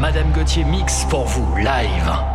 Madame Gauthier mix pour vous live.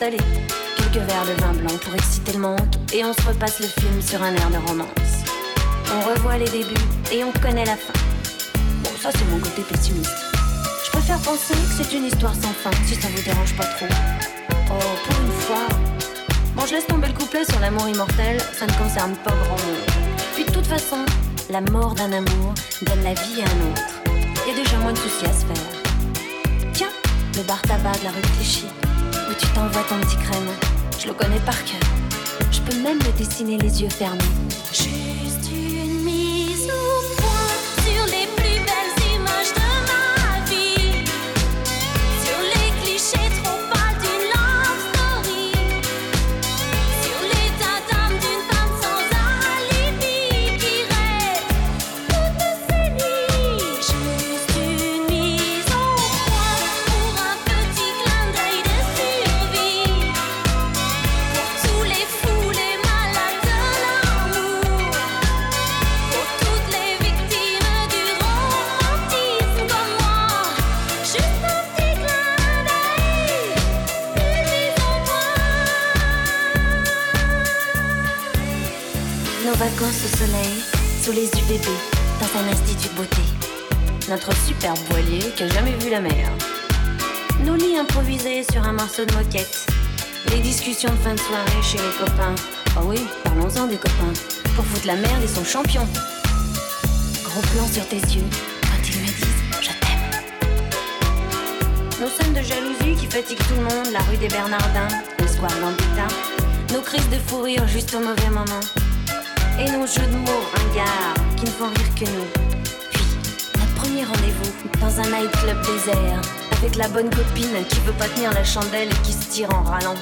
Quelques verres de vin blanc pour exciter le manque. Et on se repasse le film sur un air de romance. On revoit les débuts et on connaît la fin. Bon, ça c'est mon côté pessimiste. Je préfère penser que c'est une histoire sans fin, si ça vous dérange pas trop. Oh, pour une fois. Bon, je laisse tomber le couplet sur l'amour immortel, ça ne concerne pas grand monde. Puis de toute façon, la mort d'un amour donne la vie à un autre. Y a déjà moins de soucis à se faire. Tiens, le bar tabac de la rue Clichy, tu t'envoies ton petit crème. Je le connais par cœur. Je peux même le dessiner les yeux fermés. Dans un institut de beauté. Notre superbe voilier qui a jamais vu la mer. Nos lits improvisés sur un morceau de moquette. Les discussions de fin de soirée chez les copains. Ah oui, parlons-en des copains. Pour foutre la merde, ils sont champions. Gros plan sur tes yeux quand ils me disent je t'aime. Nos scènes de jalousie qui fatiguent tout le monde, la rue des Bernardins, le square Gambetta. Nos crises de fou rire juste au mauvais moment. Et nos jeux de mots ringards qui ne font rire que nous. Puis, notre premier rendez-vous dans un nightclub désert. Avec la bonne copine qui veut pas tenir la chandelle et qui se tire en râlant.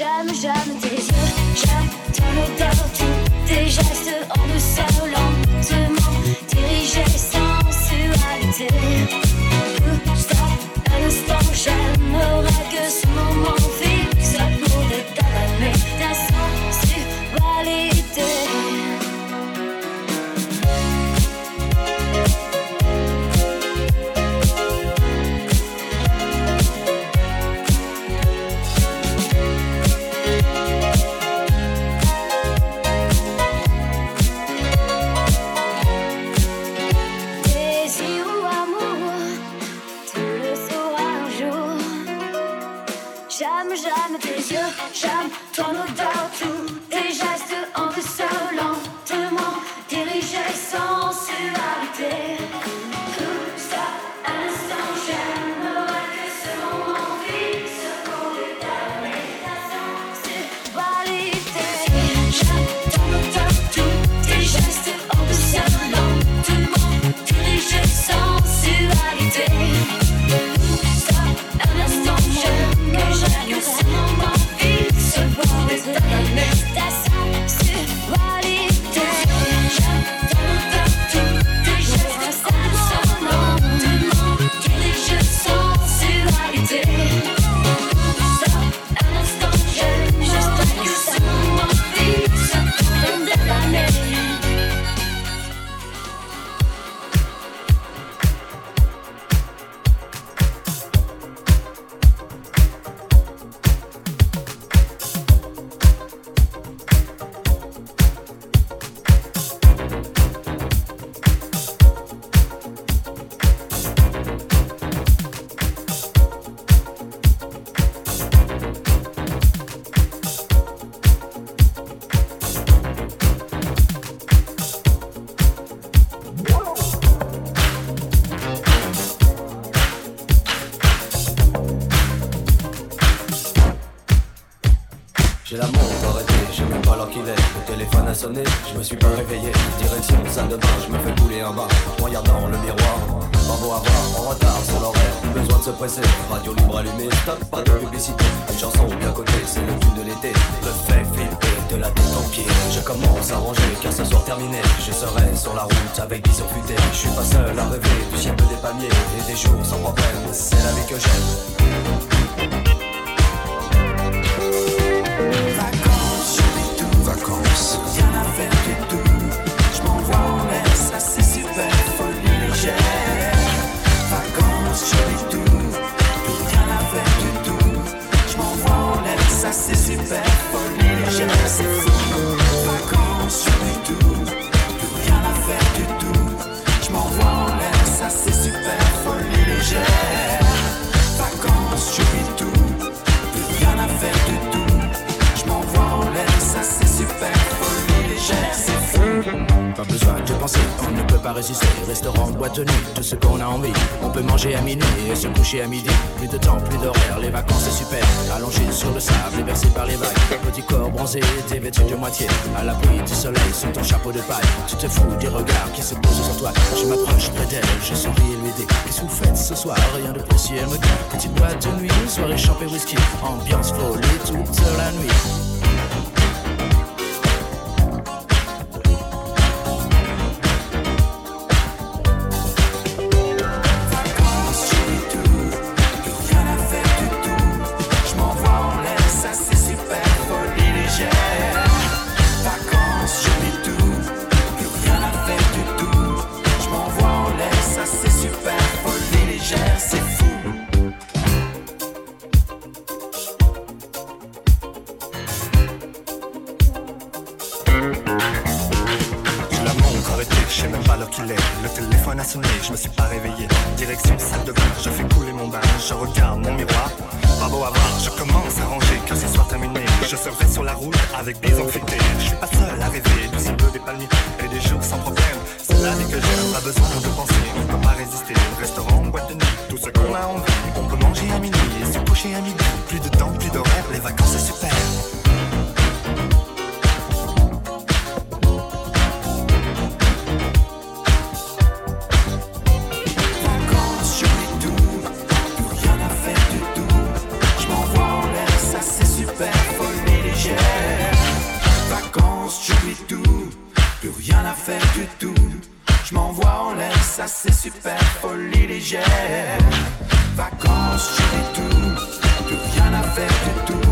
J'aime, j'aime tes yeux, j'aime ton odeur, tous tes gestes en me seul lentement dirigés sensualité. J'ai la montre arrêtée, je sais même pas l'heure qu'il est. Le téléphone a sonné, je me suis pas réveillé. Direction salle de bain, je me fais couler un bain. Regardant le miroir, pas beau à voir, en retard sur l'horaire. Besoin de se presser, radio libre allumée, stop, pas de publicité. Une chanson bien côté, c'est le tout de l'été. Le fait filtré de la tête en pied. Je commence à ranger, car ce soir terminé, je serai sur la route avec vision futée. Je suis pas seul à rêver du ciel des palmiers et des jours sans problème. C'est la vie que j'aime. Besoin de penser, on ne peut pas résister. Restaurant, boîte de nuit, tout ce qu'on a envie. On peut manger à minuit et se coucher à midi. Plus de temps, plus d'horaire, les vacances c'est super. Allongé sur le sable et bercé par les vagues. Petit corps bronzé, dévêtu de moitié. À l'abri du soleil, sous ton chapeau de paille. Tu te fous du regard qui se pose sur toi. Je m'approche près d'elle, je souris et lui dis Qu'est-ce que vous faites ce soir? Rien de précis, elle me dit Petite boîte de nuit, soirée champée whisky. Ambiance folie toute la nuit. Je fais couler mon bain, je regarde mon miroir. Pas beau à voir, je commence à ranger, car ce soir terminé. Je serai sur la route avec des infectés. Je suis pas seul à rêver du ciel des palmiers et des jours sans problème. C'est la vie que j'aime, pas besoin de penser, on peut pas résister. Restaurant, boîte de nuit, tout ce qu'on a envie. On peut manger à minuit et se coucher à midi. Plus de temps, plus d'horaire, les vacances c'est super. Ça c'est super, folie légère. Vacances, je tout, plus rien à faire du tout.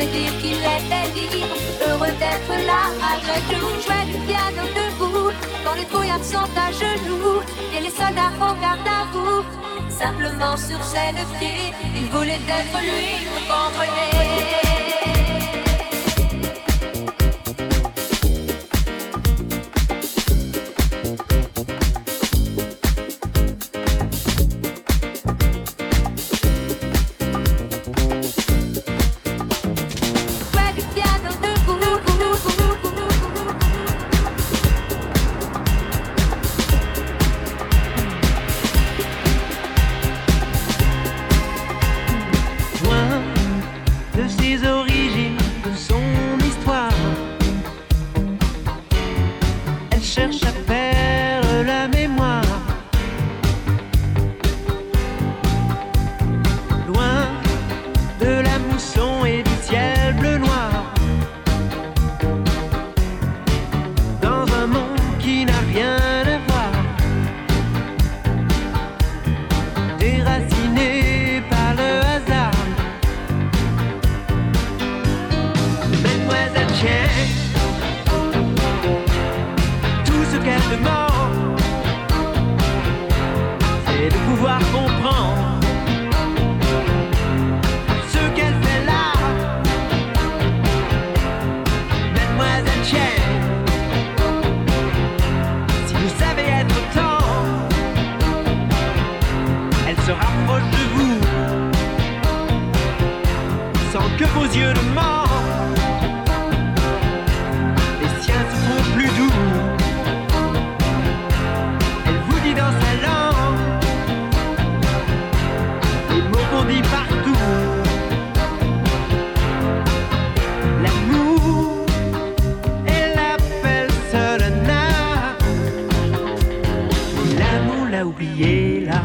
dire qu'il était libre, heureux d'être là malgré tout. Jouait du piano debout, quand les trouillards sont à genoux et les soldats en garde à vous. Simplement sur scène pied, il voulait être lui, vous comprenez. a oublié là.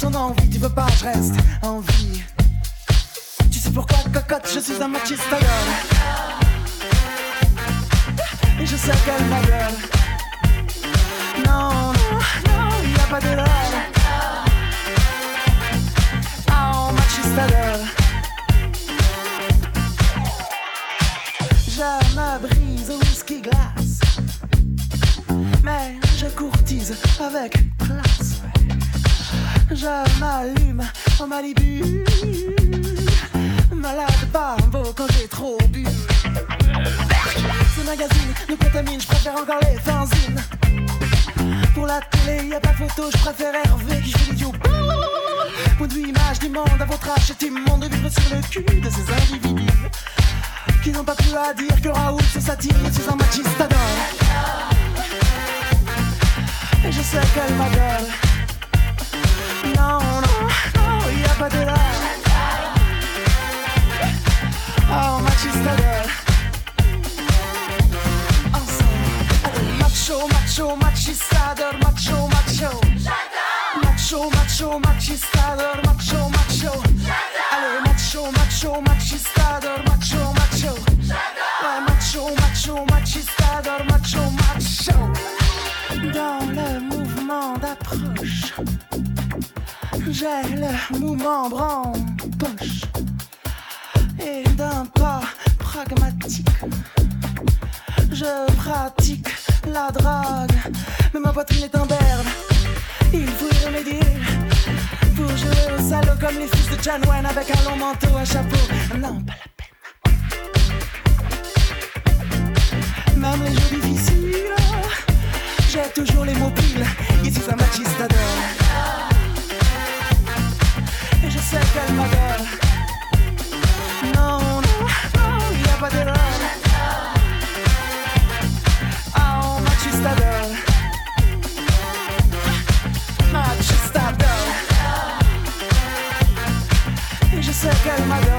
Ton envie, tu veux pas, je reste en vie. Tu sais pourquoi, cocotte, je suis un machiste macho, machistador, macho, macho. Macho, macho, machistador, macho, macho. Allez, macho, macho, machistador, macho, macho. Macho, macho, machistador, macho, macho. Dans le mouvement d'approche, j'ai le mouvement en poche. Et d'un pas pragmatique, je pratique mais ma poitrine est un berne. Il faut y remédier pour jouer au salaud comme les fils de John Wayne avec un long manteau, un chapeau. Non, pas la peine. Même les jeux difficiles, j'ai toujours les mots piles. Ici, ça machistador. Et je sais qu'elle m'adore. Non, non, non, y a pas d'erreur. calmador.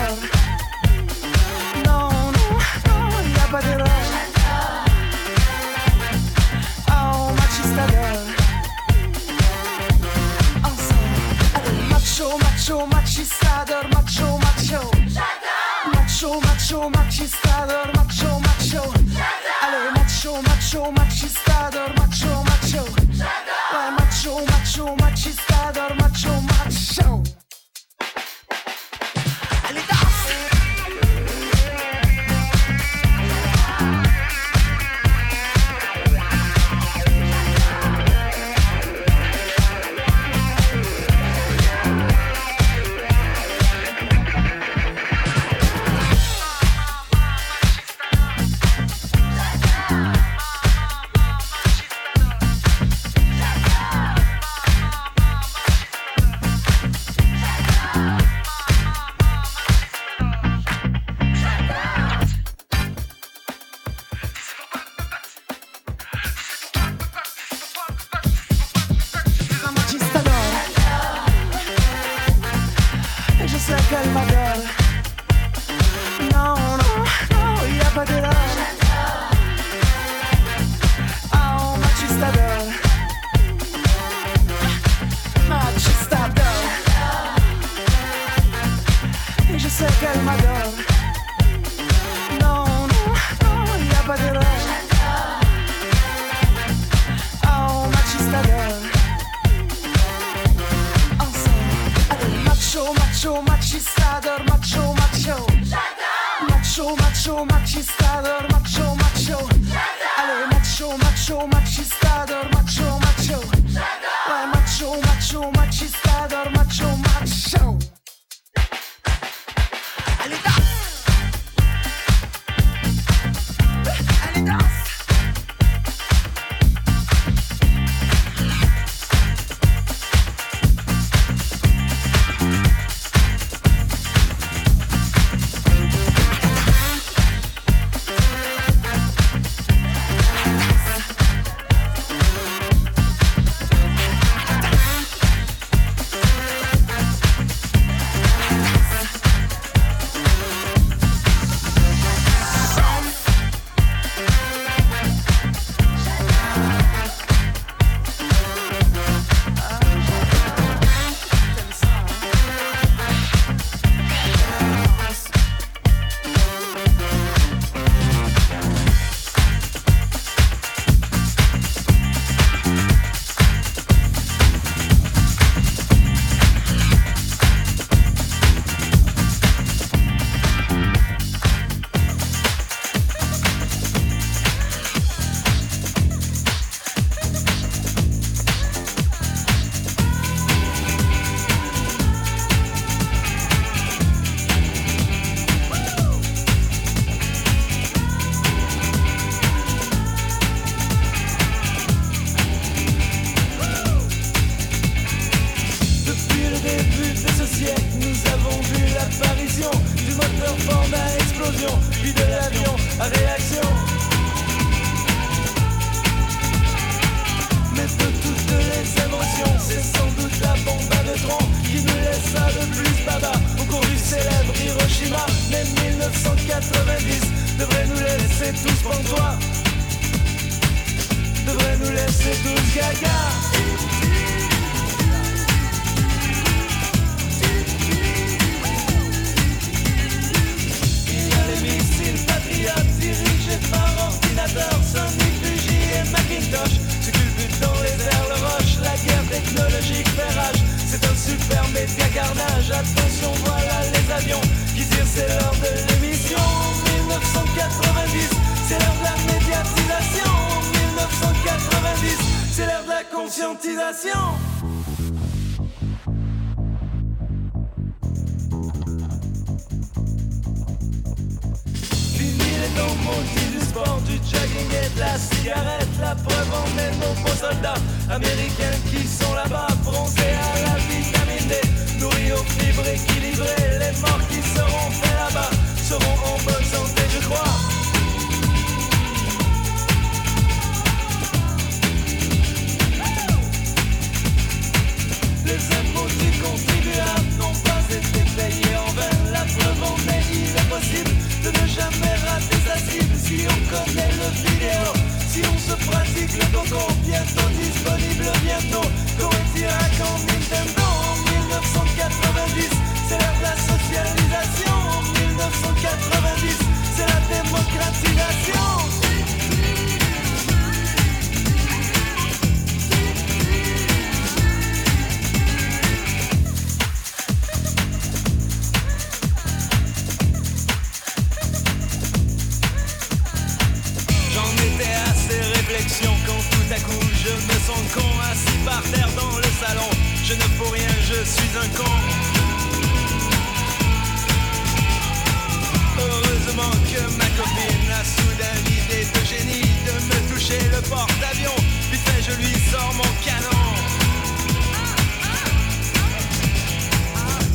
Heureusement que ma copine a soudain l'idée de génie de me toucher le porte-avions. Vite fait, je lui sors mon canon.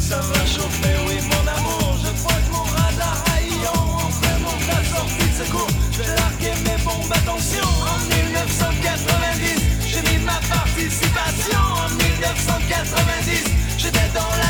Ça va chauffer oui, mon amour. Je crois que mon radar haillant remonte la sortie de secours. Je vais larguer mes bombes, attention. En 1990, j'ai mis ma participation. En 1990, don't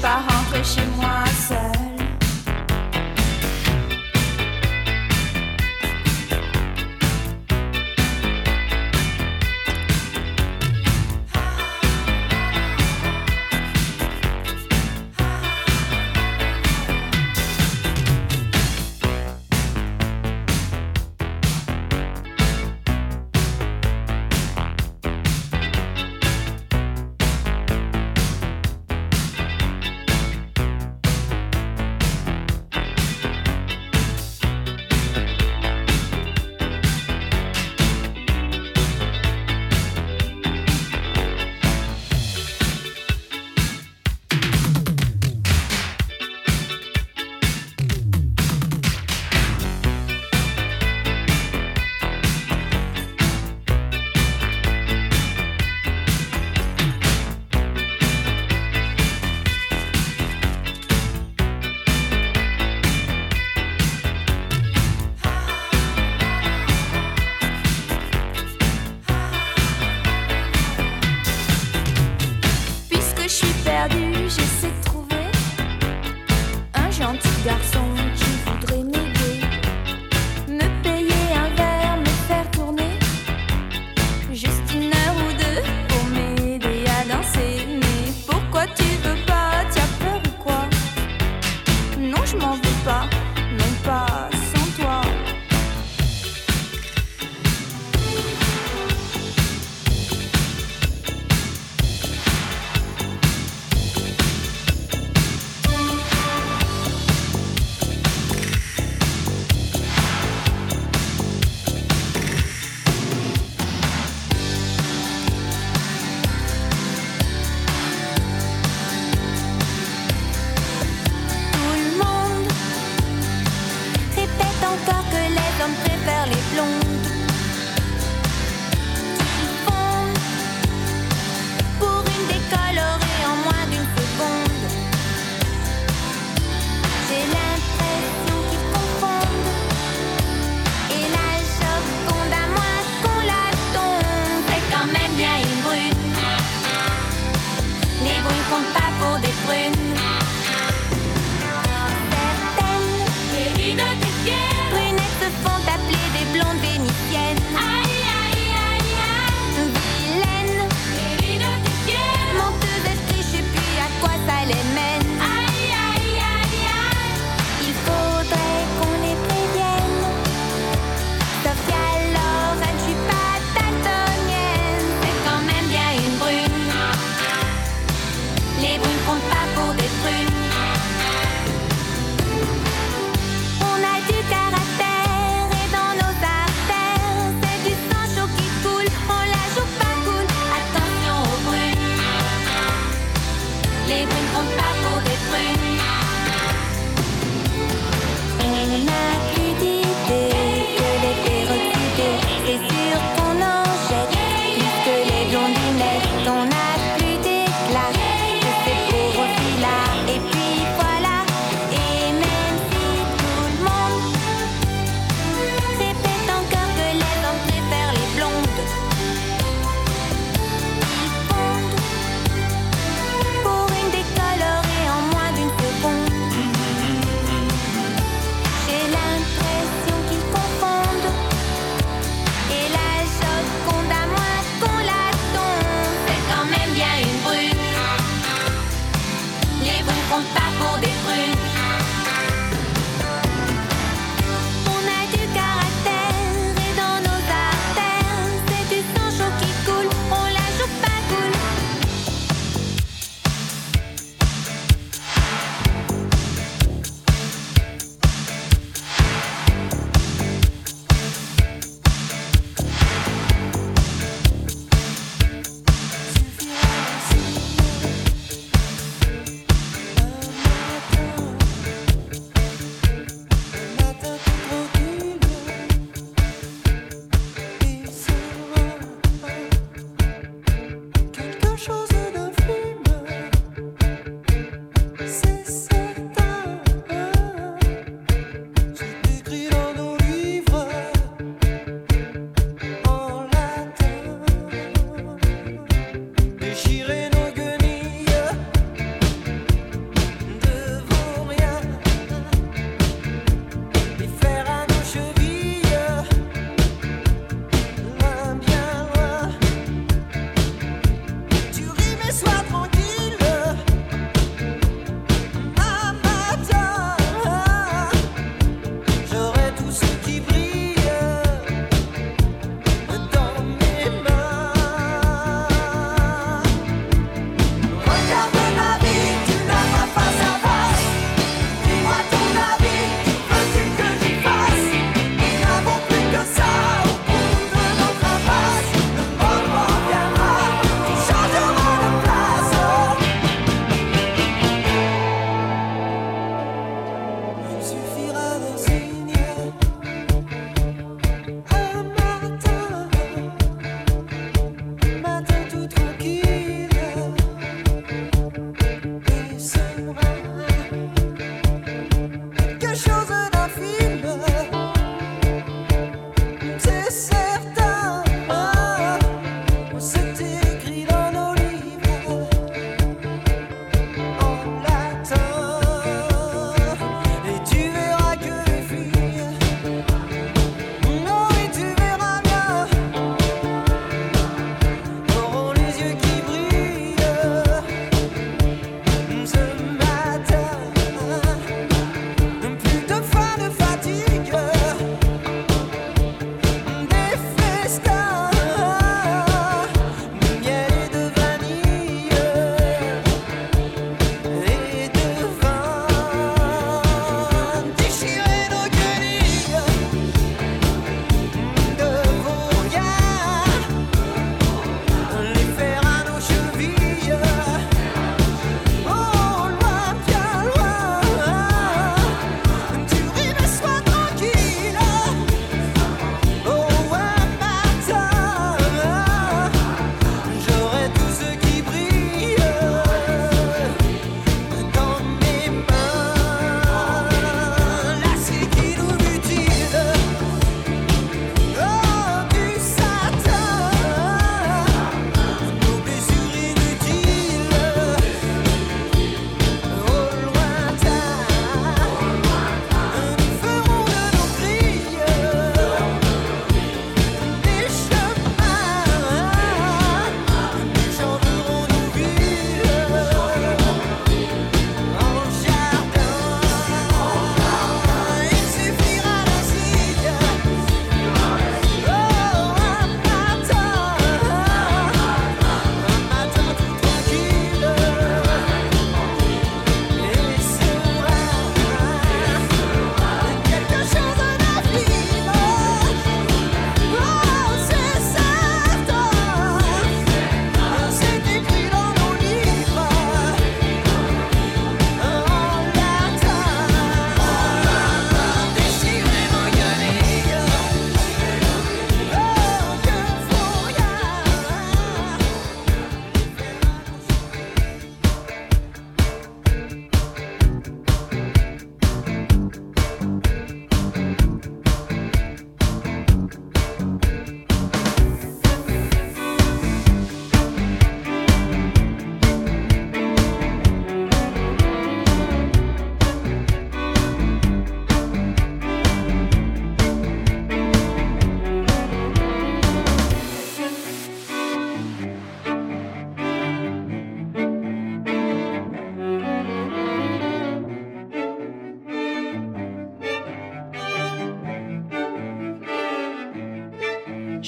pas rentrer chez moi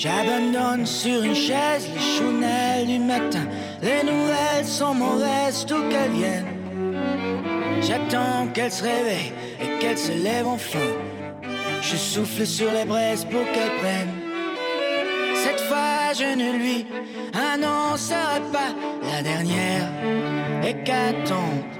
J'abandonne sur une chaise les chounelles du matin. Les nouvelles sont mauvaises, tout qu'elles viennent. J'attends qu'elle se réveille et qu'elle se lève enfin. Je souffle sur les braises pour qu'elle prenne. Cette fois, je ne lui annoncerai pas la dernière hécatombe.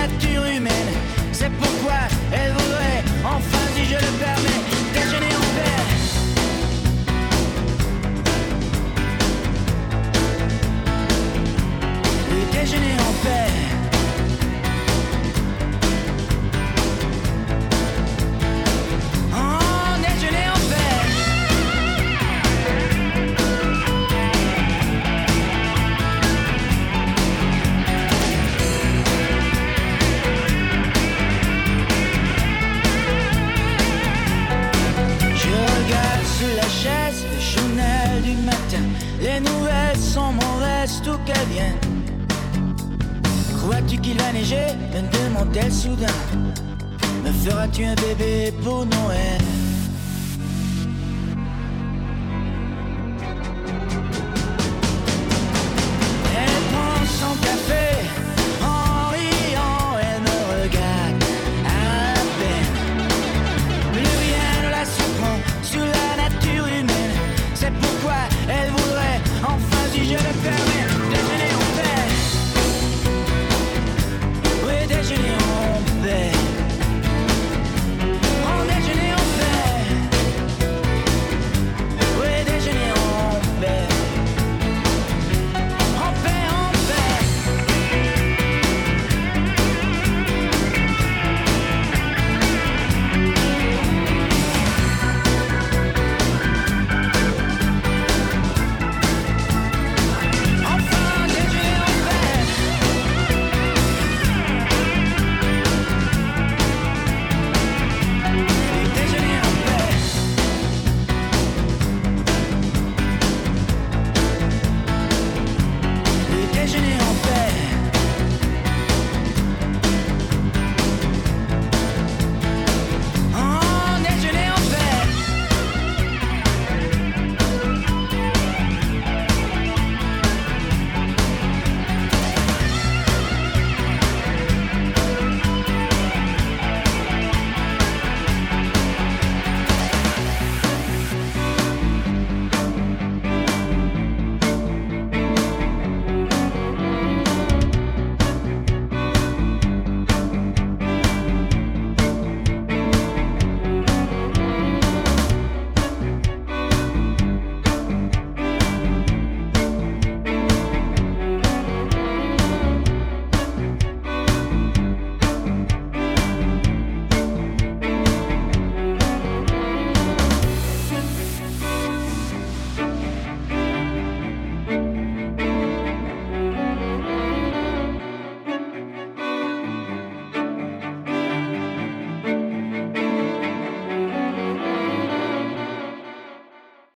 sur la Crois-tu qu'il va neiger? Me demande-t-elle soudain. Me feras-tu un bébé pour Noël?